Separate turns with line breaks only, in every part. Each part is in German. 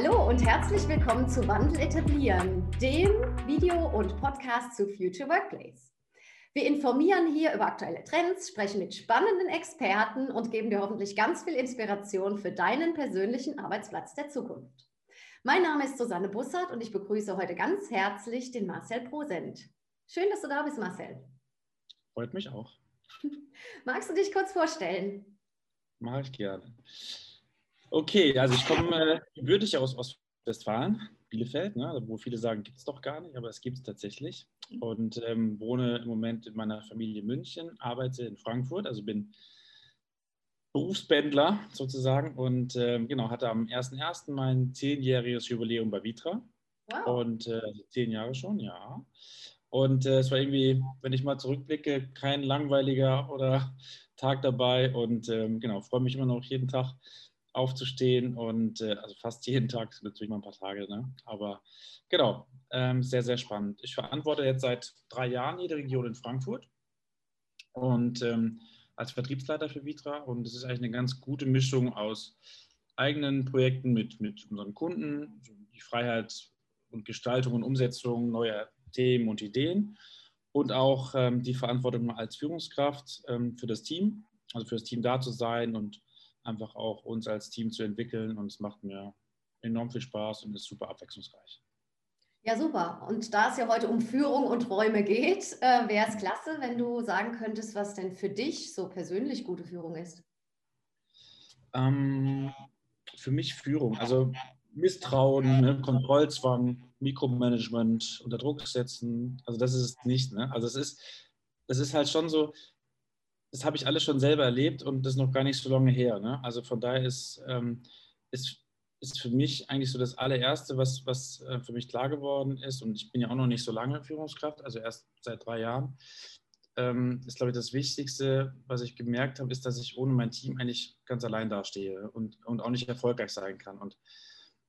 Hallo und herzlich willkommen zu Wandel etablieren, dem Video- und Podcast zu Future Workplace. Wir informieren hier über aktuelle Trends, sprechen mit spannenden Experten und geben dir hoffentlich ganz viel Inspiration für deinen persönlichen Arbeitsplatz der Zukunft. Mein Name ist Susanne Bussard und ich begrüße heute ganz herzlich den Marcel Prosent. Schön, dass du da bist, Marcel.
Freut mich auch.
Magst du dich kurz vorstellen?
Mache ich gerne. Okay, also ich komme äh, gebürtig aus Ostwestfalen, Bielefeld, ne, wo viele sagen, gibt es doch gar nicht, aber es gibt es tatsächlich. Und ähm, wohne im Moment in meiner Familie in München, arbeite in Frankfurt, also bin Berufspendler sozusagen und ähm, genau, hatte am 1.1. mein zehnjähriges Jubiläum bei Vitra. Wow. Und äh, zehn Jahre schon, ja. Und äh, es war irgendwie, wenn ich mal zurückblicke, kein langweiliger oder Tag dabei. Und ähm, genau, freue mich immer noch jeden Tag aufzustehen und äh, also fast jeden Tag, natürlich mal ein paar Tage, ne? aber genau, ähm, sehr, sehr spannend. Ich verantworte jetzt seit drei Jahren jede Region in Frankfurt und ähm, als Vertriebsleiter für Vitra und es ist eigentlich eine ganz gute Mischung aus eigenen Projekten mit, mit unseren Kunden, die Freiheit und Gestaltung und Umsetzung neuer Themen und Ideen und auch ähm, die Verantwortung als Führungskraft ähm, für das Team, also für das Team da zu sein und einfach auch uns als Team zu entwickeln. Und es macht mir enorm viel Spaß und ist super abwechslungsreich.
Ja, super. Und da es ja heute um Führung und Räume geht, äh, wäre es klasse, wenn du sagen könntest, was denn für dich so persönlich gute Führung ist.
Ähm, für mich Führung, also Misstrauen, ne, Kontrollzwang, Mikromanagement, unter Druck setzen. Also das ist es nicht. Ne? Also es ist, es ist halt schon so, das habe ich alles schon selber erlebt und das ist noch gar nicht so lange her. Ne? Also von daher ist, ähm, ist, ist für mich eigentlich so das allererste, was, was äh, für mich klar geworden ist. Und ich bin ja auch noch nicht so lange Führungskraft, also erst seit drei Jahren. Ähm, ist, glaube ich, das Wichtigste, was ich gemerkt habe, ist, dass ich ohne mein Team eigentlich ganz allein dastehe und, und auch nicht erfolgreich sein kann. Und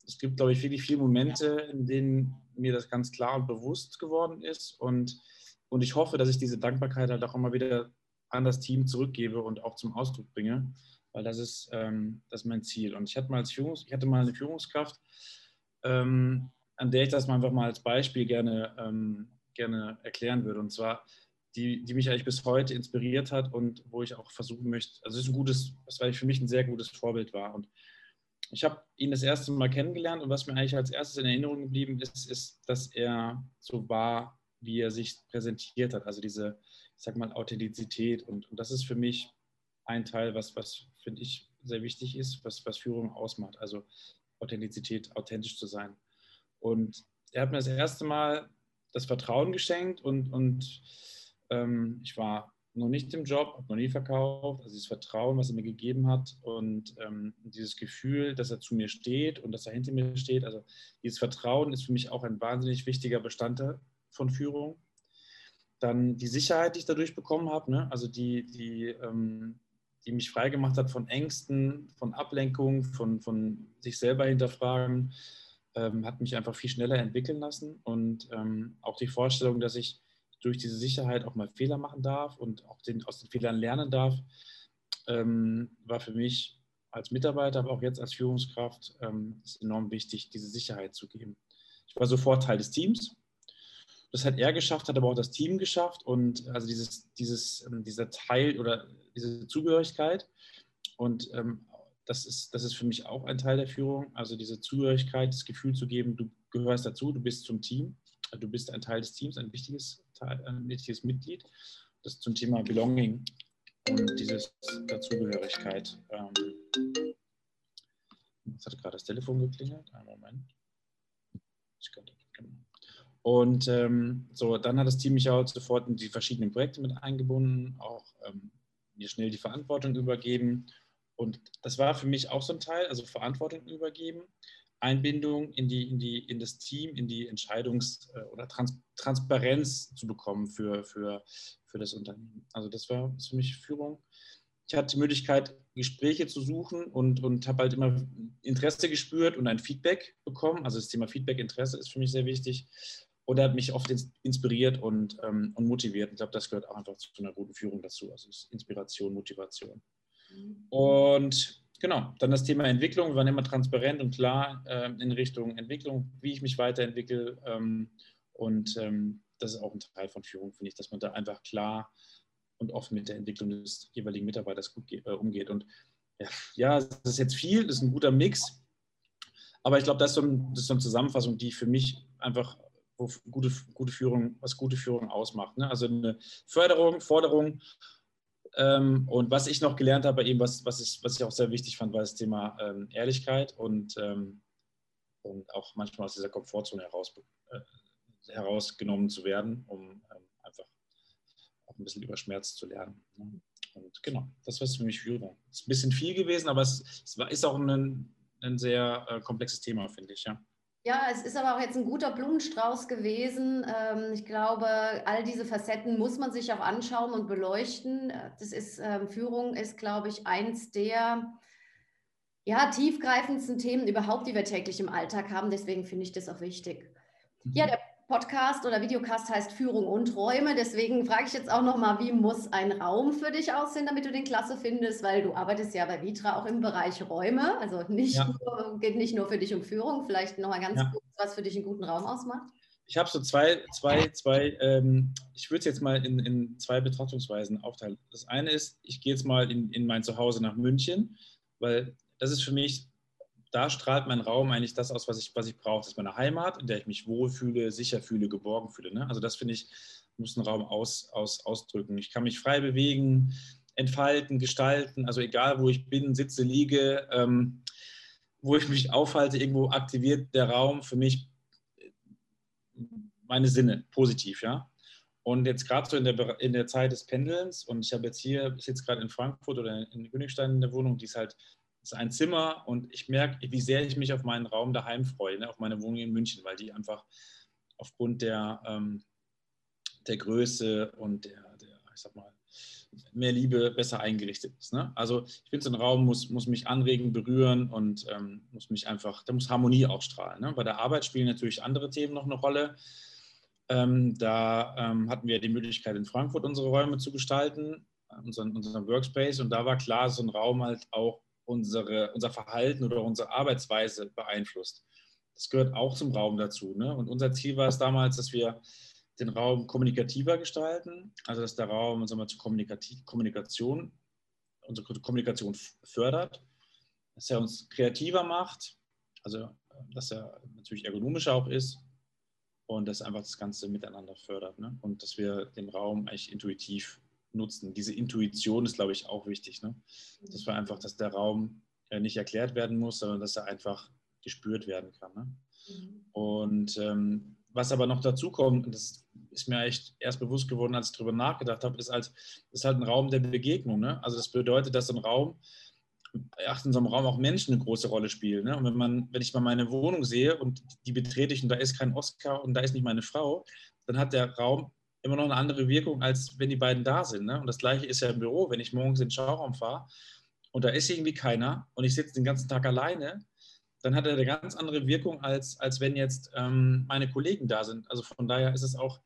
es gibt, glaube ich, wirklich viele Momente, in denen mir das ganz klar und bewusst geworden ist. Und, und ich hoffe, dass ich diese Dankbarkeit halt auch immer wieder an das Team zurückgebe und auch zum Ausdruck bringe, weil das ist, ähm, das ist mein Ziel. Und ich hatte mal, Führungs ich hatte mal eine Führungskraft, ähm, an der ich das mal einfach mal als Beispiel gerne, ähm, gerne erklären würde. Und zwar, die, die mich eigentlich bis heute inspiriert hat und wo ich auch versuchen möchte, also es ist ein gutes, was für mich ein sehr gutes Vorbild war. Und ich habe ihn das erste Mal kennengelernt und was mir eigentlich als erstes in Erinnerung geblieben ist, ist, dass er so war, wie er sich präsentiert hat. Also diese, sag mal, Authentizität. Und, und das ist für mich ein Teil, was, was finde ich sehr wichtig ist, was, was Führung ausmacht. Also Authentizität, authentisch zu sein. Und er hat mir das erste Mal das Vertrauen geschenkt und, und ähm, ich war noch nicht im Job, habe noch nie verkauft. Also dieses Vertrauen, was er mir gegeben hat und ähm, dieses Gefühl, dass er zu mir steht und dass er hinter mir steht. Also dieses Vertrauen ist für mich auch ein wahnsinnig wichtiger Bestandteil von Führung. Dann die Sicherheit, die ich dadurch bekommen habe, ne? also die, die, ähm, die mich freigemacht hat von Ängsten, von Ablenkung, von, von sich selber hinterfragen, ähm, hat mich einfach viel schneller entwickeln lassen. Und ähm, auch die Vorstellung, dass ich durch diese Sicherheit auch mal Fehler machen darf und auch den, aus den Fehlern lernen darf, ähm, war für mich als Mitarbeiter, aber auch jetzt als Führungskraft ähm, enorm wichtig, diese Sicherheit zu geben. Ich war sofort Teil des Teams das hat er geschafft, hat aber auch das Team geschafft und also dieses, dieses, ähm, dieser Teil oder diese Zugehörigkeit. Und ähm, das, ist, das ist für mich auch ein Teil der Führung, also diese Zugehörigkeit, das Gefühl zu geben, du gehörst dazu, du bist zum Team, du bist ein Teil des Teams, ein wichtiges, ein wichtiges Mitglied. Das zum Thema Belonging und dieses Dazugehörigkeit. Ähm, jetzt hat gerade das Telefon geklingelt. Einen Moment. Ich könnte, genau. Und ähm, so, dann hat das Team mich auch sofort in die verschiedenen Projekte mit eingebunden, auch ähm, mir schnell die Verantwortung übergeben. Und das war für mich auch so ein Teil, also Verantwortung übergeben, Einbindung in, die, in, die, in das Team, in die Entscheidungs- äh, oder Trans Transparenz zu bekommen für, für, für das Unternehmen. Also das war für mich Führung. Ich hatte die Möglichkeit, Gespräche zu suchen und, und habe halt immer Interesse gespürt und ein Feedback bekommen. Also das Thema Feedback-Interesse ist für mich sehr wichtig und er hat mich oft inspiriert und, ähm, und motiviert. Ich glaube, das gehört auch einfach zu einer guten Führung dazu. Also Inspiration, Motivation. Und genau, dann das Thema Entwicklung. Wir waren immer transparent und klar äh, in Richtung Entwicklung, wie ich mich weiterentwickle. Ähm, und ähm, das ist auch ein Teil von Führung, finde ich, dass man da einfach klar und offen mit der Entwicklung des jeweiligen Mitarbeiters gut äh, umgeht. Und ja, das ist jetzt viel, das ist ein guter Mix. Aber ich glaube, das, so das, ist so eine Zusammenfassung, die für mich einfach gute, gute Führung, was gute Führung ausmacht. Ne? Also eine Förderung, Forderung. Ähm, und was ich noch gelernt habe, eben was, was, ich, was ich auch sehr wichtig fand, war das Thema ähm, Ehrlichkeit und, ähm, und auch manchmal aus dieser Komfortzone heraus, äh, herausgenommen zu werden, um ähm, einfach auch ein bisschen über Schmerz zu lernen. Ne? Und genau, das war für mich Führung. Es ist ein bisschen viel gewesen, aber es, es war, ist auch ein, ein sehr äh, komplexes Thema, finde ich, ja.
Ja, es ist aber auch jetzt ein guter Blumenstrauß gewesen. Ähm, ich glaube, all diese Facetten muss man sich auch anschauen und beleuchten. Das ist, ähm, Führung ist, glaube ich, eins der ja, tiefgreifendsten Themen überhaupt, die wir täglich im Alltag haben. Deswegen finde ich das auch wichtig. Ja, mhm. der Podcast oder Videocast heißt Führung und Räume. Deswegen frage ich jetzt auch nochmal, wie muss ein Raum für dich aussehen, damit du den klasse findest? Weil du arbeitest ja bei Vitra auch im Bereich Räume. Also nicht ja. nur, geht nicht nur für dich um Führung. Vielleicht nochmal ganz ja. kurz, was für dich einen guten Raum ausmacht.
Ich habe so zwei, zwei, zwei ähm, ich würde es jetzt mal in, in zwei Betrachtungsweisen aufteilen. Das eine ist, ich gehe jetzt mal in, in mein Zuhause nach München, weil das ist für mich da strahlt mein Raum eigentlich das aus, was ich, was ich brauche. Das ist meine Heimat, in der ich mich wohlfühle, sicher fühle, geborgen fühle. Ne? Also das finde ich, muss ein Raum aus, aus, ausdrücken. Ich kann mich frei bewegen, entfalten, gestalten, also egal wo ich bin, sitze, liege, ähm, wo ich mich aufhalte, irgendwo aktiviert der Raum für mich meine Sinne positiv, ja. Und jetzt gerade so in der, in der Zeit des Pendelns und ich habe jetzt hier, ich sitze gerade in Frankfurt oder in Königstein in der Wohnung, die ist halt ist ein Zimmer und ich merke, wie sehr ich mich auf meinen Raum daheim freue, ne, auf meine Wohnung in München, weil die einfach aufgrund der, ähm, der Größe und der, der, ich sag mal, mehr Liebe besser eingerichtet ist. Ne? Also ich finde, so ein Raum muss, muss mich anregen, berühren und ähm, muss mich einfach, da muss Harmonie ausstrahlen. Ne? Bei der Arbeit spielen natürlich andere Themen noch eine Rolle. Ähm, da ähm, hatten wir die Möglichkeit, in Frankfurt unsere Räume zu gestalten, unseren, unseren Workspace. Und da war klar, so ein Raum halt auch unsere, unser Verhalten oder unsere Arbeitsweise beeinflusst. Das gehört auch zum Raum dazu. Ne? Und unser Ziel war es damals, dass wir den Raum kommunikativer gestalten, also dass der Raum sagen wir, zur Kommunikation, unsere Kommunikation fördert, dass er uns kreativer macht, also dass er natürlich ergonomischer auch ist und dass einfach das Ganze miteinander fördert ne? und dass wir den Raum eigentlich intuitiv nutzen. Diese Intuition ist, glaube ich, auch wichtig. Ne? Das war einfach, dass der Raum äh, nicht erklärt werden muss, sondern dass er einfach gespürt werden kann. Ne? Mhm. Und ähm, was aber noch dazu kommt, und das ist mir echt erst bewusst geworden, als ich darüber nachgedacht habe, ist, halt, ist halt ein Raum der Begegnung. Ne? Also das bedeutet, dass ein Raum, ach, in so einem Raum auch Menschen eine große Rolle spielen. Ne? Und wenn man, wenn ich mal meine Wohnung sehe und die betrete ich und da ist kein Oscar und da ist nicht meine Frau, dann hat der Raum immer noch eine andere Wirkung, als wenn die beiden da sind. Ne? Und das gleiche ist ja im Büro, wenn ich morgens in den Schauraum fahre und da ist irgendwie keiner und ich sitze den ganzen Tag alleine, dann hat er eine ganz andere Wirkung, als, als wenn jetzt ähm, meine Kollegen da sind. Also von daher ist es auch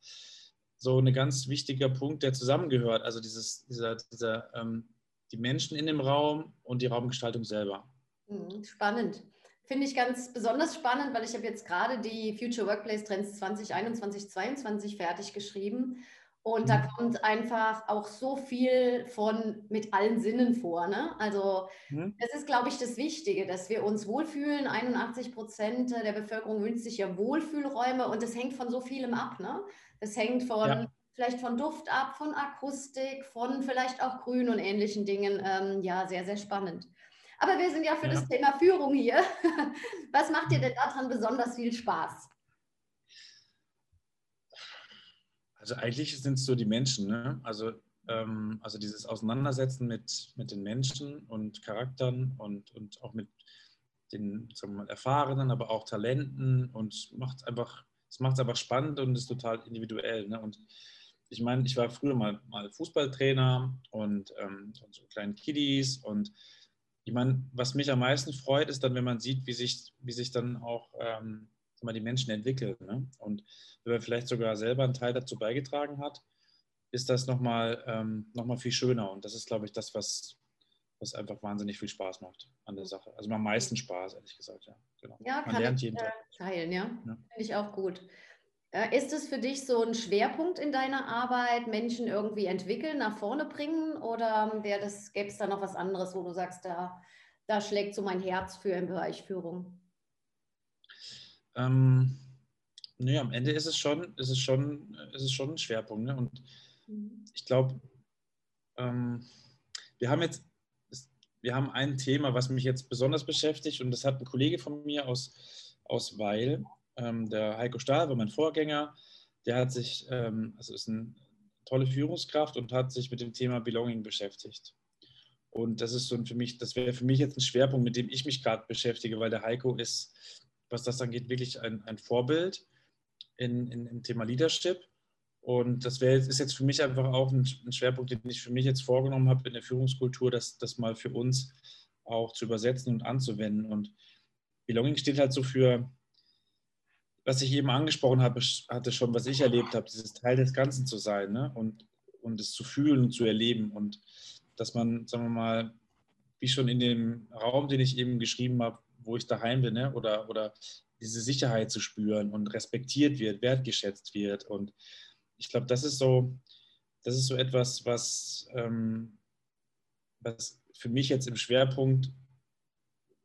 so ein ganz wichtiger Punkt, der zusammengehört. Also dieses, dieser, dieser, ähm, die Menschen in dem Raum und die Raumgestaltung selber.
Mhm, spannend. Finde ich ganz besonders spannend, weil ich habe jetzt gerade die Future Workplace Trends 2021, 2022 fertig geschrieben. Und da mhm. kommt einfach auch so viel von mit allen Sinnen vor. Ne? Also mhm. das ist, glaube ich, das Wichtige, dass wir uns wohlfühlen. 81 Prozent der Bevölkerung wünscht sich ja Wohlfühlräume und das hängt von so vielem ab. Ne? Das hängt von ja. vielleicht von Duft ab, von Akustik, von vielleicht auch Grün und ähnlichen Dingen. Ähm, ja, sehr, sehr spannend. Aber wir sind ja für ja. das Thema Führung hier. Was macht dir denn daran besonders viel Spaß?
Also eigentlich sind es so die Menschen, ne? Also, ähm, also dieses Auseinandersetzen mit, mit den Menschen und Charakteren und, und auch mit den sagen wir mal, Erfahrenen, aber auch Talenten und macht einfach, es macht es einfach spannend und ist total individuell. Ne? Und ich meine, ich war früher mal, mal Fußballtrainer und, ähm, und so kleinen Kiddies und ich meine, was mich am meisten freut, ist dann, wenn man sieht, wie sich, wie sich dann auch ähm, mal, die Menschen entwickeln. Ne? Und wenn man vielleicht sogar selber einen Teil dazu beigetragen hat, ist das nochmal ähm, noch viel schöner. Und das ist, glaube ich, das, was, was einfach wahnsinnig viel Spaß macht an der Sache. Also am meisten Spaß, ehrlich gesagt, ja.
Genau. Ja, Man kann lernt ich jeden Tag. teilen, ja. ja. Finde ich auch gut. Äh, ist es für dich so ein Schwerpunkt in deiner Arbeit, Menschen irgendwie entwickeln, nach vorne bringen? Oder gäbe es da noch was anderes, wo du sagst, da, da schlägt so mein Herz für im Bereich Führung?
Ähm, nee, am Ende ist es schon, ist es schon, ist es schon ein Schwerpunkt. Ne? Und mhm. ich glaube, ähm, wir haben jetzt, wir haben ein Thema, was mich jetzt besonders beschäftigt, und das hat ein Kollege von mir aus, aus Weil, ähm, der Heiko Stahl war mein Vorgänger, der hat sich, ähm, also ist eine tolle Führungskraft und hat sich mit dem Thema Belonging beschäftigt. Und das ist so für mich, das wäre für mich jetzt ein Schwerpunkt, mit dem ich mich gerade beschäftige, weil der Heiko ist, was das angeht, wirklich ein, ein Vorbild in, in, im Thema Leadership. Und das wär, ist jetzt für mich einfach auch ein, ein, Schwerpunkt, den ich für mich jetzt vorgenommen habe in der Führungskultur, das, das mal für uns auch zu übersetzen und anzuwenden. Und Belonging steht halt so für was ich eben angesprochen habe, hatte schon, was ich erlebt habe, dieses Teil des Ganzen zu sein ne? und, und es zu fühlen und zu erleben und dass man, sagen wir mal, wie schon in dem Raum, den ich eben geschrieben habe, wo ich daheim bin, ne? oder, oder diese Sicherheit zu spüren und respektiert wird, wertgeschätzt wird und ich glaube, das ist so, das ist so etwas, was, ähm, was für mich jetzt im Schwerpunkt,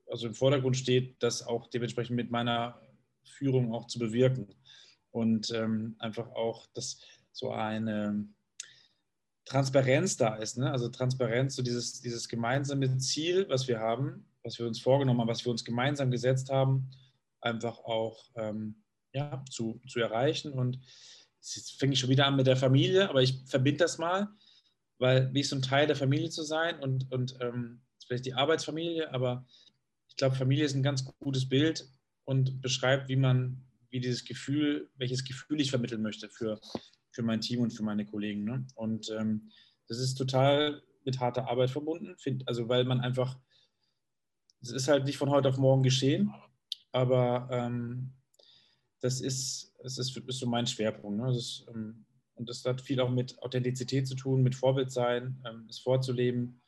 also im Vordergrund steht, das auch dementsprechend mit meiner Führung auch zu bewirken. Und ähm, einfach auch, dass so eine Transparenz da ist. Ne? Also Transparenz, so dieses, dieses gemeinsame Ziel, was wir haben, was wir uns vorgenommen haben, was wir uns gemeinsam gesetzt haben, einfach auch ähm, ja, zu, zu erreichen. Und jetzt fange ich schon wieder an mit der Familie, aber ich verbinde das mal, weil wie so ein Teil der Familie zu sein und, und ähm, vielleicht die Arbeitsfamilie, aber ich glaube, Familie ist ein ganz gutes Bild, und beschreibt, wie man, wie dieses Gefühl, welches Gefühl ich vermitteln möchte für, für mein Team und für meine Kollegen. Ne? Und ähm, das ist total mit harter Arbeit verbunden, find, also weil man einfach, es ist halt nicht von heute auf morgen geschehen, aber ähm, das ist, das ist, ist so mein Schwerpunkt. Ne? Das ist, ähm, und das hat viel auch mit Authentizität zu tun, mit Vorbild sein, ähm, es vorzuleben.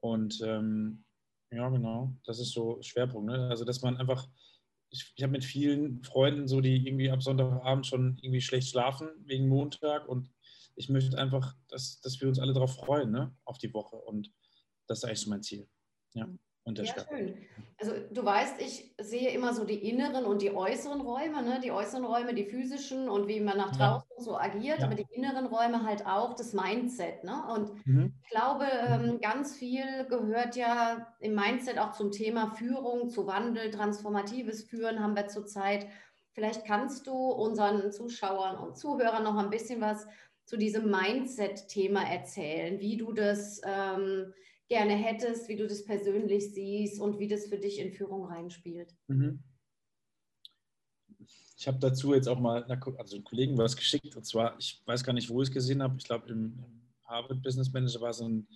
Und ähm, ja, genau, das ist so Schwerpunkt. Ne? Also, dass man einfach ich, ich habe mit vielen Freunden so, die irgendwie ab Sonntagabend schon irgendwie schlecht schlafen wegen Montag und ich möchte einfach, dass, dass wir uns alle darauf freuen, ne? auf die Woche und das ist eigentlich so mein Ziel. Ja.
Und der ja, schön. Also du weißt, ich sehe immer so die inneren und die äußeren Räume, ne? die äußeren Räume, die physischen und wie man nach draußen. So agiert, ja. aber die inneren Räume halt auch das Mindset. Ne? Und mhm. ich glaube, mhm. ähm, ganz viel gehört ja im Mindset auch zum Thema Führung, zu Wandel, transformatives Führen haben wir zurzeit. Vielleicht kannst du unseren Zuschauern und Zuhörern noch ein bisschen was zu diesem Mindset-Thema erzählen, wie du das... Ähm, gerne hättest, wie du das persönlich siehst und wie das für dich in Führung reinspielt. Mhm.
Ich habe dazu jetzt auch mal also einen Kollegen was geschickt. Und zwar, ich weiß gar nicht, wo ich es gesehen habe, ich glaube im, Harvard Business Manager war so ein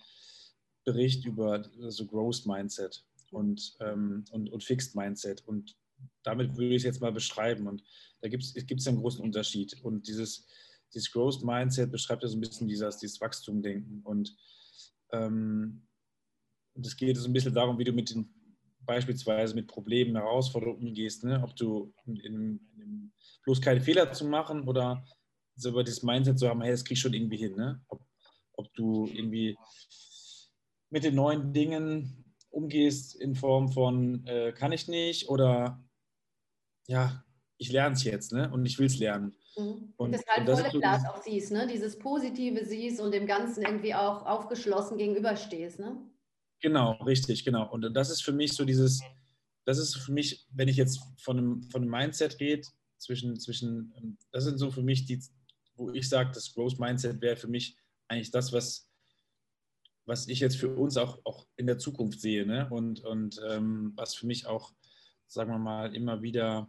Bericht über so Growth Mindset und, ähm, und, und Fixed Mindset. Und damit würde ich es jetzt mal beschreiben. Und da gibt es einen großen Unterschied. Und dieses, dieses Growth Mindset beschreibt ja so ein bisschen dieses, dieses Wachstumdenken und ähm, und es geht so ein bisschen darum, wie du mit den beispielsweise mit Problemen, Herausforderungen umgehst, ne? ob du in, in, in, bloß keine Fehler zu machen oder so über das Mindset zu haben, hey, das krieg ich schon irgendwie hin. Ne? Ob, ob du irgendwie mit den neuen Dingen umgehst in Form von äh, kann ich nicht oder ja, ich lerne es jetzt ne? und ich will es lernen.
Mhm. Und, das halt volle so Glas auch siehst, ne? dieses Positive siehst und dem Ganzen irgendwie auch aufgeschlossen gegenüberstehst. Ne?
Genau, richtig, genau. Und das ist für mich so dieses, das ist für mich, wenn ich jetzt von einem, von einem Mindset rede, zwischen, zwischen, das sind so für mich die, wo ich sage, das Growth Mindset wäre für mich eigentlich das, was, was ich jetzt für uns auch, auch in der Zukunft sehe. Ne? Und, und ähm, was für mich auch, sagen wir mal, immer wieder,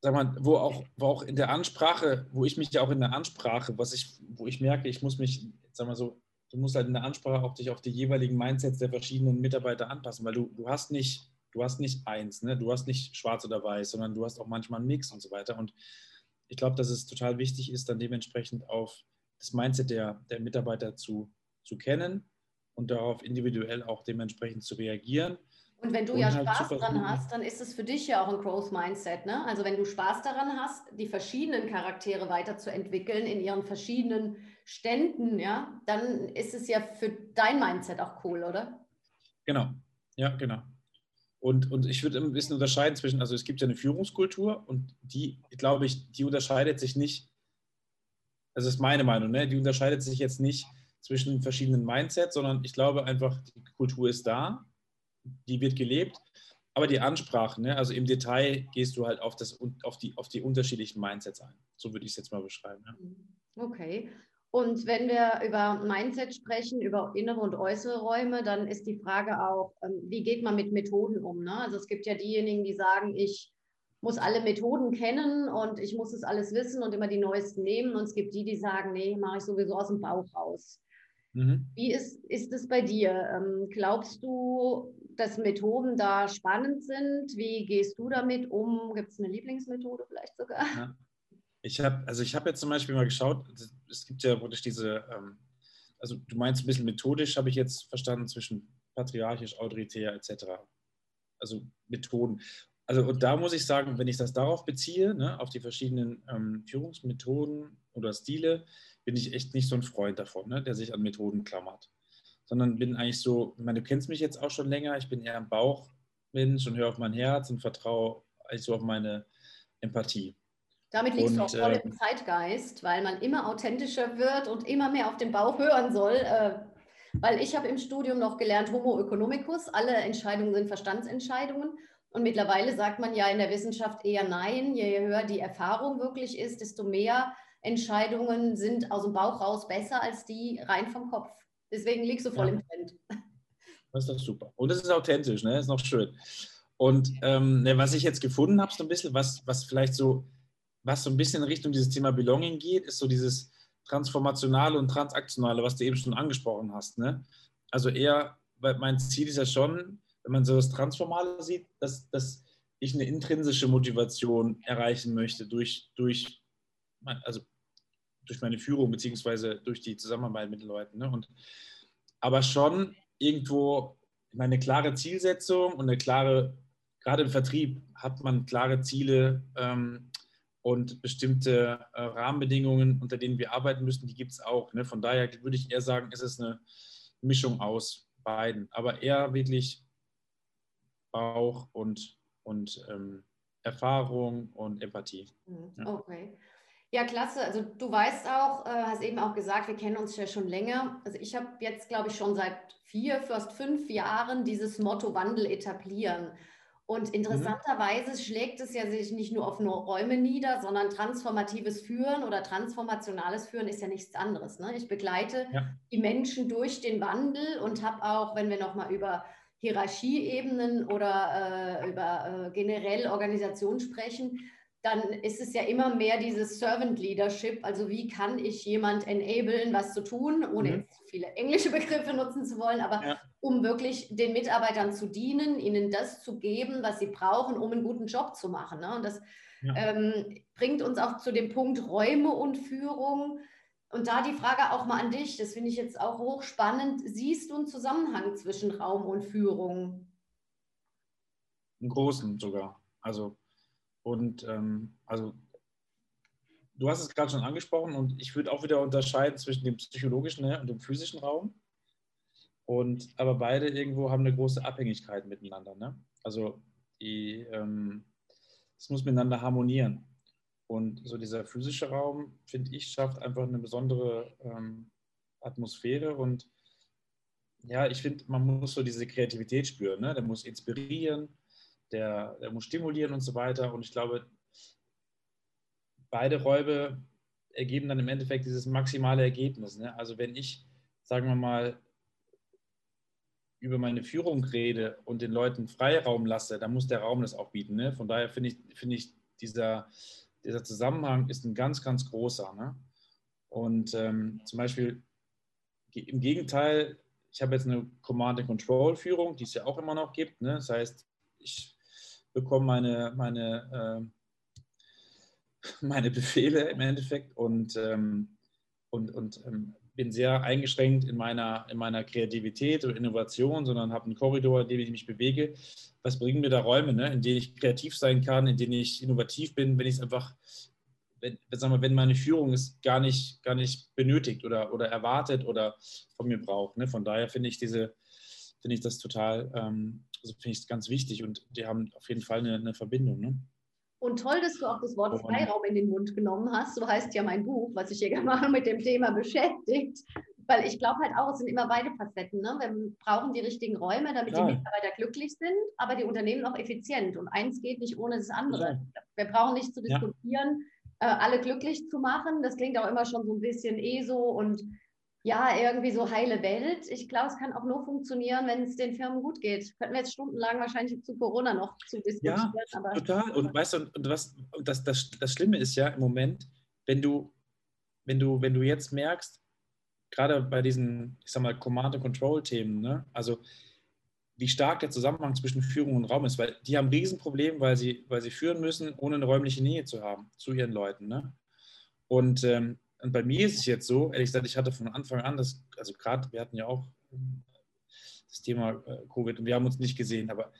sag mal, wo auch, wo auch in der Ansprache, wo ich mich ja auch in der Ansprache, was ich, wo ich merke, ich muss mich, sag mal so, du musst halt in der Ansprache auch dich auf die jeweiligen Mindsets der verschiedenen Mitarbeiter anpassen, weil du, du hast nicht, du hast nicht eins, ne? du hast nicht schwarz oder weiß, sondern du hast auch manchmal einen Mix und so weiter. Und ich glaube, dass es total wichtig ist, dann dementsprechend auf das Mindset der, der Mitarbeiter zu, zu kennen und darauf individuell auch dementsprechend zu reagieren.
Und wenn du und ja halt Spaß dran hast, dann ist es für dich ja auch ein Growth Mindset. Ne? Also wenn du Spaß daran hast, die verschiedenen Charaktere weiterzuentwickeln in ihren verschiedenen Ständen, ja, dann ist es ja für dein Mindset auch cool, oder?
Genau, ja, genau. Und, und ich würde ein bisschen unterscheiden zwischen, also es gibt ja eine Führungskultur und die, glaube ich, die unterscheidet sich nicht, das ist meine Meinung, ne? die unterscheidet sich jetzt nicht zwischen verschiedenen Mindsets, sondern ich glaube einfach, die Kultur ist da, die wird gelebt, aber die Ansprache, ne? also im Detail gehst du halt auf, das, auf, die, auf die unterschiedlichen Mindsets ein. So würde ich es jetzt mal beschreiben.
Ja. Okay. Und wenn wir über Mindset sprechen, über innere und äußere Räume, dann ist die Frage auch, ähm, wie geht man mit Methoden um? Ne? Also es gibt ja diejenigen, die sagen, ich muss alle Methoden kennen und ich muss es alles wissen und immer die neuesten nehmen. Und es gibt die, die sagen, nee, mache ich sowieso aus dem Bauch raus. Mhm. Wie ist, ist es bei dir? Ähm, glaubst du, dass Methoden da spannend sind? Wie gehst du damit um? Gibt es eine Lieblingsmethode vielleicht sogar? Ja.
Ich habe also ich jetzt zum Beispiel mal geschaut, es gibt ja wirklich diese, ähm, also du meinst ein bisschen methodisch, habe ich jetzt verstanden, zwischen patriarchisch, autoritär etc. Also Methoden. Also und da muss ich sagen, wenn ich das darauf beziehe, ne, auf die verschiedenen ähm, Führungsmethoden oder Stile, bin ich echt nicht so ein Freund davon, ne, der sich an Methoden klammert. Sondern bin eigentlich so, ich meine, du kennst mich jetzt auch schon länger, ich bin eher ein Bauchmensch und höre auf mein Herz und vertraue eigentlich so auf meine Empathie.
Damit liegst und, du auch voll äh, im Zeitgeist, weil man immer authentischer wird und immer mehr auf den Bauch hören soll. Äh, weil ich habe im Studium noch gelernt Homo economicus, alle Entscheidungen sind Verstandsentscheidungen. Und mittlerweile sagt man ja in der Wissenschaft eher nein. Je höher die Erfahrung wirklich ist, desto mehr Entscheidungen sind aus dem Bauch raus besser als die rein vom Kopf. Deswegen liegst du voll ja. im Trend.
Das ist doch super. Und es ist authentisch, ne? Das ist noch schön. Und ähm, ne, was ich jetzt gefunden habe, so ein bisschen, was, was vielleicht so, was so ein bisschen in Richtung dieses Thema Belonging geht, ist so dieses Transformationale und Transaktionale, was du eben schon angesprochen hast. Ne? Also eher, weil mein Ziel ist ja schon, wenn man so das Transformale sieht, dass, dass ich eine intrinsische Motivation erreichen möchte durch, durch, also durch meine Führung beziehungsweise durch die Zusammenarbeit mit den Leuten. Ne? Und, aber schon irgendwo eine klare Zielsetzung und eine klare, gerade im Vertrieb hat man klare Ziele ähm, und bestimmte äh, Rahmenbedingungen, unter denen wir arbeiten müssen, die gibt es auch. Ne? Von daher würde ich eher sagen, ist es eine Mischung aus beiden, aber eher wirklich Bauch und, und ähm, Erfahrung und Empathie.
Mhm. Okay. Ja, klasse. Also du weißt auch, äh, hast eben auch gesagt, wir kennen uns ja schon länger. Also ich habe jetzt, glaube ich, schon seit vier, fast fünf Jahren dieses Motto Wandel etablieren. Und mhm. interessanterweise mhm. schlägt es ja sich nicht nur auf nur Räume nieder, sondern transformatives Führen oder transformationales Führen ist ja nichts anderes. Ne? Ich begleite ja. die Menschen durch den Wandel und habe auch, wenn wir nochmal über Hierarchieebenen oder äh, über äh, generell Organisation sprechen, dann ist es ja immer mehr dieses Servant Leadership. Also wie kann ich jemand enablen, was zu tun, ohne mhm. jetzt viele englische Begriffe nutzen zu wollen, aber ja. Um wirklich den Mitarbeitern zu dienen, ihnen das zu geben, was sie brauchen, um einen guten Job zu machen. Ne? Und das ja. ähm, bringt uns auch zu dem Punkt Räume und Führung. Und da die Frage auch mal an dich, das finde ich jetzt auch hochspannend. Siehst du einen Zusammenhang zwischen Raum und Führung?
Einen großen sogar. Also, und ähm, also du hast es gerade schon angesprochen und ich würde auch wieder unterscheiden zwischen dem psychologischen ne, und dem physischen Raum. Und aber beide irgendwo haben eine große Abhängigkeit miteinander. Ne? Also die, ähm, es muss miteinander harmonieren. Und so dieser physische Raum, finde ich, schafft einfach eine besondere ähm, Atmosphäre und ja, ich finde, man muss so diese Kreativität spüren. Ne? Der muss inspirieren, der, der muss stimulieren und so weiter. Und ich glaube, beide Räume ergeben dann im Endeffekt dieses maximale Ergebnis. Ne? Also wenn ich, sagen wir mal, über meine Führung rede und den Leuten Freiraum lasse, dann muss der Raum das auch bieten. Ne? Von daher finde ich, find ich dieser, dieser Zusammenhang ist ein ganz, ganz großer. Ne? Und ähm, zum Beispiel im Gegenteil, ich habe jetzt eine Command-and-Control-Führung, die es ja auch immer noch gibt. Ne? Das heißt, ich bekomme meine, meine, äh, meine Befehle im Endeffekt und, ähm, und, und ähm, bin sehr eingeschränkt in meiner, in meiner Kreativität und Innovation, sondern habe einen Korridor, in dem ich mich bewege. Was bringen mir da Räume, ne? in denen ich kreativ sein kann, in denen ich innovativ bin, wenn ich es einfach, wenn, sagen wir, wenn meine Führung es gar nicht, gar nicht benötigt oder, oder erwartet oder von mir braucht. Ne? Von daher finde ich diese, finde ich das total, ähm, also finde ich es ganz wichtig und die haben auf jeden Fall eine, eine Verbindung. Ne?
Und toll, dass du auch das Wort Freiraum in den Mund genommen hast. So heißt ja mein Buch, was sich hier gerne mit dem Thema beschäftigt. Weil ich glaube halt auch, es sind immer beide Facetten. Ne? Wir brauchen die richtigen Räume, damit ja. die Mitarbeiter glücklich sind, aber die Unternehmen auch effizient. Und eins geht nicht ohne das andere. Ja. Wir brauchen nicht zu diskutieren, ja. äh, alle glücklich zu machen. Das klingt auch immer schon so ein bisschen eh so und ja, irgendwie so heile Welt. Ich glaube, es kann auch nur funktionieren, wenn es den Firmen gut geht. Könnten wir jetzt stundenlang wahrscheinlich zu Corona noch zu diskutieren.
Ja, total. Und weißt du, und was, das, das, das Schlimme ist ja im Moment, wenn du, wenn du, wenn du jetzt merkst, gerade bei diesen, ich sag mal, Command-and-Control-Themen, ne? also wie stark der Zusammenhang zwischen Führung und Raum ist, weil die haben ein Riesenproblem, weil sie, weil sie führen müssen, ohne eine räumliche Nähe zu haben zu ihren Leuten. Ne? Und ähm, und bei mir ist es jetzt so, ehrlich gesagt, ich hatte von Anfang an, das, also gerade, wir hatten ja auch ähm, das Thema äh, Covid und wir haben uns nicht gesehen, aber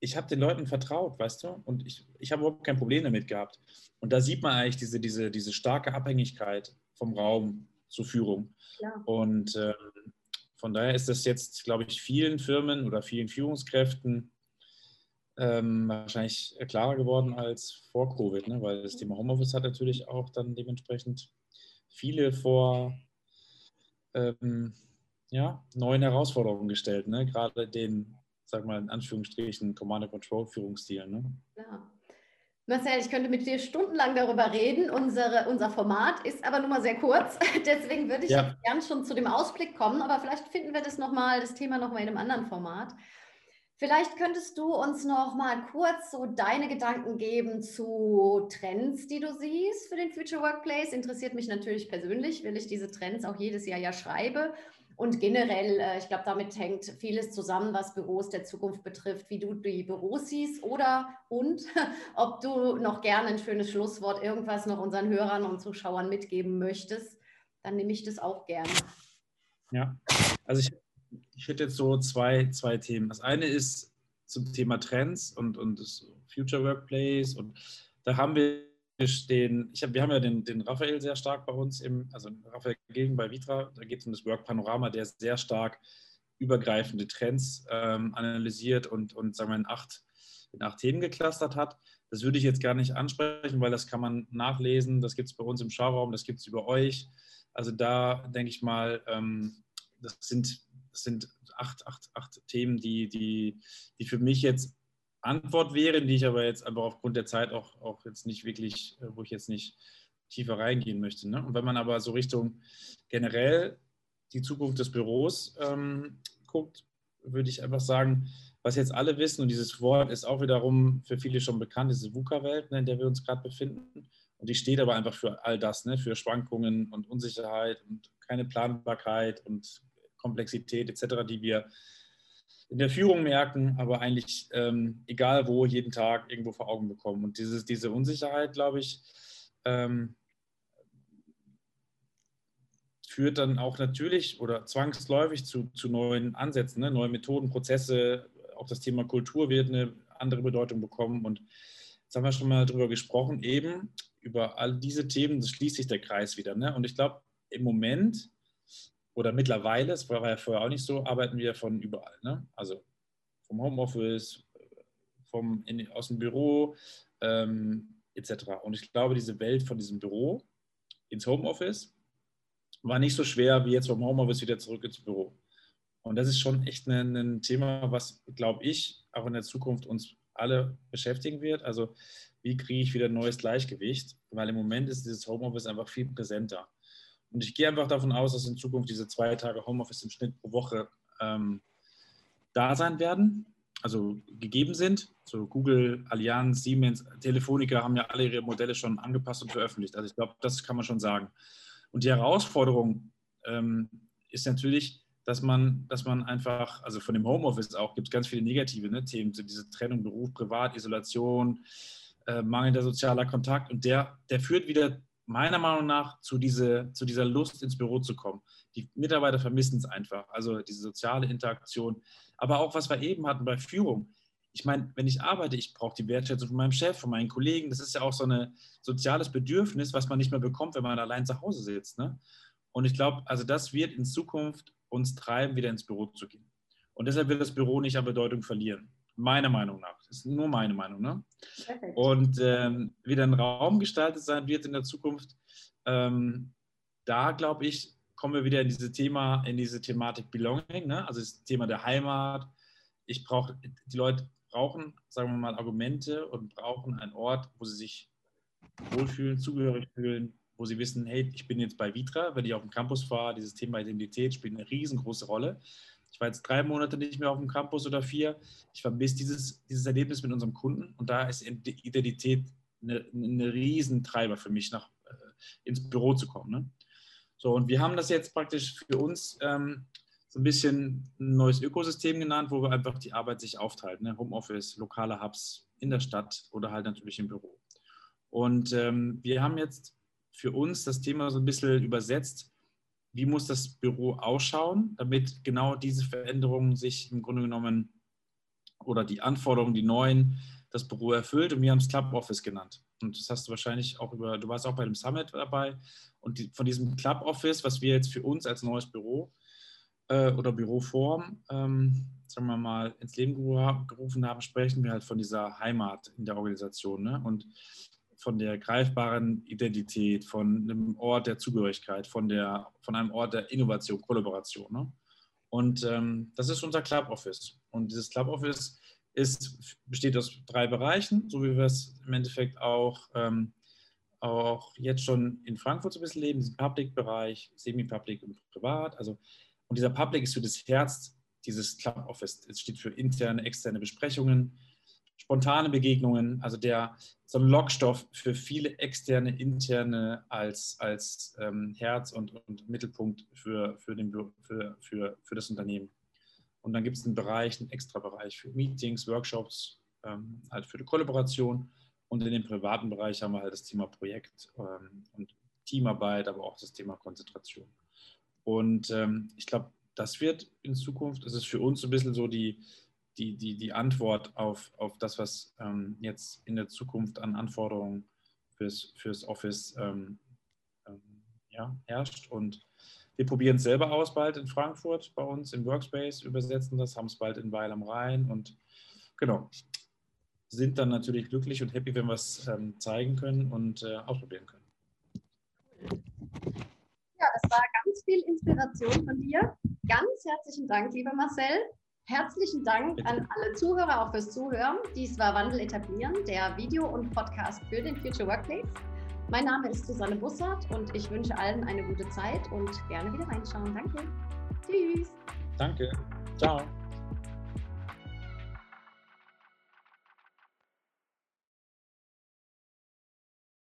ich habe den Leuten vertraut, weißt du, und ich, ich habe überhaupt kein Problem damit gehabt. Und da sieht man eigentlich diese, diese, diese starke Abhängigkeit vom Raum zur Führung. Ja. Und ähm, von daher ist das jetzt, glaube ich, vielen Firmen oder vielen Führungskräften ähm, wahrscheinlich klarer geworden als vor Covid, ne? weil das Thema Homeoffice hat natürlich auch dann dementsprechend viele vor ähm, ja, neuen Herausforderungen gestellt, ne? gerade den, sag mal in Anführungsstrichen, Command-Control-Führungsstil. Ne? Ja.
Marcel, ich könnte mit dir stundenlang darüber reden. Unsere, unser Format ist aber nur mal sehr kurz. Deswegen würde ich ja. gern schon zu dem Ausblick kommen, aber vielleicht finden wir das nochmal, das Thema nochmal in einem anderen Format. Vielleicht könntest du uns noch mal kurz so deine Gedanken geben zu Trends, die du siehst für den Future Workplace. Interessiert mich natürlich persönlich, weil ich diese Trends auch jedes Jahr ja schreibe. Und generell, äh, ich glaube, damit hängt vieles zusammen, was Büros der Zukunft betrifft, wie du die Büros siehst oder und ob du noch gerne ein schönes Schlusswort, irgendwas noch unseren Hörern und Zuschauern mitgeben möchtest, dann nehme ich das auch gerne.
Ja, also ich ich hätte jetzt so zwei, zwei Themen. Das eine ist zum Thema Trends und, und Future Workplace. Und da haben wir den, hab, wir haben ja den, den Raphael sehr stark bei uns, im, also Raphael Gegen bei Vitra, da geht es um das Work Panorama, der sehr stark übergreifende Trends ähm, analysiert und, und sagen wir, in acht, in acht Themen geklustert hat. Das würde ich jetzt gar nicht ansprechen, weil das kann man nachlesen. Das gibt es bei uns im Schauraum, das gibt es über euch. Also da denke ich mal, ähm, das sind das sind acht, acht, acht Themen, die, die, die für mich jetzt Antwort wären, die ich aber jetzt einfach aufgrund der Zeit auch, auch jetzt nicht wirklich, äh, wo ich jetzt nicht tiefer reingehen möchte. Ne? Und wenn man aber so Richtung generell die Zukunft des Büros ähm, guckt, würde ich einfach sagen, was jetzt alle wissen, und dieses Wort ist auch wiederum für viele schon bekannt, diese VUCA-Welt, ne, in der wir uns gerade befinden. Und die steht aber einfach für all das, ne, für Schwankungen und Unsicherheit und keine Planbarkeit und Komplexität etc., die wir in der Führung merken, aber eigentlich ähm, egal wo, jeden Tag irgendwo vor Augen bekommen. Und dieses, diese Unsicherheit, glaube ich, ähm, führt dann auch natürlich oder zwangsläufig zu, zu neuen Ansätzen, ne? neue Methoden, Prozesse. Auch das Thema Kultur wird eine andere Bedeutung bekommen. Und jetzt haben wir schon mal darüber gesprochen, eben über all diese Themen, das schließt sich der Kreis wieder. Ne? Und ich glaube, im Moment oder mittlerweile, es war ja vorher auch nicht so, arbeiten wir von überall. Ne? Also vom Homeoffice, vom, in, aus dem Büro ähm, etc. Und ich glaube, diese Welt von diesem Büro ins Homeoffice war nicht so schwer wie jetzt vom Homeoffice wieder zurück ins Büro. Und das ist schon echt ein, ein Thema, was, glaube ich, auch in der Zukunft uns alle beschäftigen wird. Also wie kriege ich wieder ein neues Gleichgewicht? Weil im Moment ist dieses Homeoffice einfach viel präsenter. Und ich gehe einfach davon aus, dass in Zukunft diese zwei Tage Homeoffice im Schnitt pro Woche ähm, da sein werden, also gegeben sind. So Google, Allianz, Siemens, Telefonica haben ja alle ihre Modelle schon angepasst und veröffentlicht. Also ich glaube, das kann man schon sagen. Und die Herausforderung ähm, ist natürlich, dass man, dass man einfach, also von dem Homeoffice auch, gibt es ganz viele negative ne, Themen, so diese Trennung Beruf, Privat, Isolation, äh, mangelnder sozialer Kontakt und der, der führt wieder meiner Meinung nach zu, diese, zu dieser Lust ins Büro zu kommen. Die Mitarbeiter vermissen es einfach, also diese soziale Interaktion. Aber auch, was wir eben hatten bei Führung. Ich meine, wenn ich arbeite, ich brauche die Wertschätzung von meinem Chef, von meinen Kollegen. Das ist ja auch so ein soziales Bedürfnis, was man nicht mehr bekommt, wenn man allein zu Hause sitzt. Ne? Und ich glaube, also das wird in Zukunft uns treiben, wieder ins Büro zu gehen. Und deshalb wird das Büro nicht an Bedeutung verlieren. Meiner Meinung nach. Das ist nur meine Meinung. Ne? Und ähm, wie ein Raum gestaltet sein wird in der Zukunft, ähm, da glaube ich, kommen wir wieder in diese Thema, in diese Thematik Belonging, ne? also das Thema der Heimat. Ich brauche, die Leute brauchen, sagen wir mal, Argumente und brauchen einen Ort, wo sie sich wohlfühlen, zugehörig fühlen, wo sie wissen, hey, ich bin jetzt bei Vitra, wenn ich auf dem Campus fahre, dieses Thema Identität spielt eine riesengroße Rolle. Ich war jetzt drei Monate nicht mehr auf dem Campus oder vier. Ich vermisse dieses, dieses Erlebnis mit unserem Kunden und da ist Identität eine Riesentreiber für mich, nach, äh, ins Büro zu kommen. Ne? So, und wir haben das jetzt praktisch für uns ähm, so ein bisschen ein neues Ökosystem genannt, wo wir einfach die Arbeit sich aufteilen. Ne? Homeoffice, lokale Hubs in der Stadt oder halt natürlich im Büro. Und ähm, wir haben jetzt für uns das Thema so ein bisschen übersetzt wie muss das Büro ausschauen, damit genau diese Veränderungen sich im Grunde genommen oder die Anforderungen, die neuen, das Büro erfüllt. Und wir haben es Club Office genannt. Und das hast du wahrscheinlich auch über, du warst auch bei dem Summit dabei. Und die, von diesem Club Office, was wir jetzt für uns als neues Büro äh, oder Büroform, ähm, sagen wir mal, ins Leben gerufen haben, sprechen wir halt von dieser Heimat in der Organisation. Ne? Und von der greifbaren Identität, von einem Ort der Zugehörigkeit, von, der, von einem Ort der Innovation, Kollaboration. Ne? Und ähm, das ist unser Club Office. Und dieses Club Office ist, besteht aus drei Bereichen, so wie wir es im Endeffekt auch, ähm, auch jetzt schon in Frankfurt so ein bisschen leben, diesen Public-Bereich, Semi-Public und Privat. Also, und dieser Public ist für das Herz dieses Club Office. Es steht für interne, externe Besprechungen, spontane Begegnungen, also der so ein Lockstoff für viele externe, interne als, als ähm, Herz und, und Mittelpunkt für, für, den, für, für, für das Unternehmen. Und dann gibt es einen Bereich, einen extra Bereich für Meetings, Workshops, ähm, halt für die Kollaboration. Und in dem privaten Bereich haben wir halt das Thema Projekt ähm, und Teamarbeit, aber auch das Thema Konzentration. Und ähm, ich glaube, das wird in Zukunft, das ist für uns so ein bisschen so die, die, die, die Antwort auf, auf das, was ähm, jetzt in der Zukunft an Anforderungen fürs, fürs Office ähm, ähm, ja, herrscht. Und wir probieren es selber aus bald in Frankfurt bei uns im Workspace, übersetzen das, haben es bald in Weil am Rhein und genau, sind dann natürlich glücklich und happy, wenn wir es ähm, zeigen können und äh, ausprobieren können.
Ja, das war ganz viel Inspiration von dir. Ganz herzlichen Dank, lieber Marcel. Herzlichen Dank Bitte. an alle Zuhörer auch fürs Zuhören. Dies war Wandel etablieren, der Video- und Podcast für den Future Workplace. Mein Name ist Susanne Bussard und ich wünsche allen eine gute Zeit und gerne wieder reinschauen. Danke. Tschüss.
Danke. Ciao.